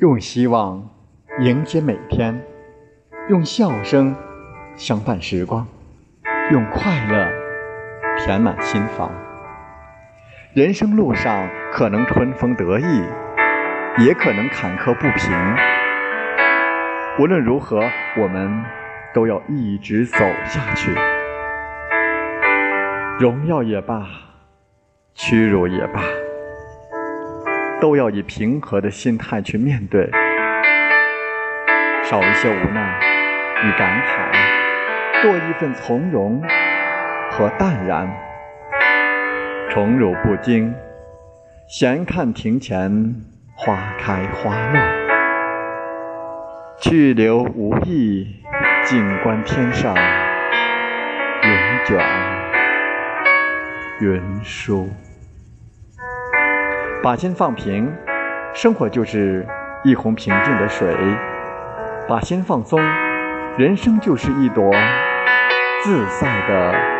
用希望迎接每天，用笑声相伴时光，用快乐填满心房。人生路上可能春风得意，也可能坎坷不平。无论如何，我们都要一直走下去。荣耀也罢，屈辱也罢。都要以平和的心态去面对，少一些无奈与感慨，多一份从容和淡然。宠辱不惊，闲看庭前花开花落；去留无意，静观天上云卷云舒。把心放平，生活就是一泓平静的水；把心放松，人生就是一朵自在的。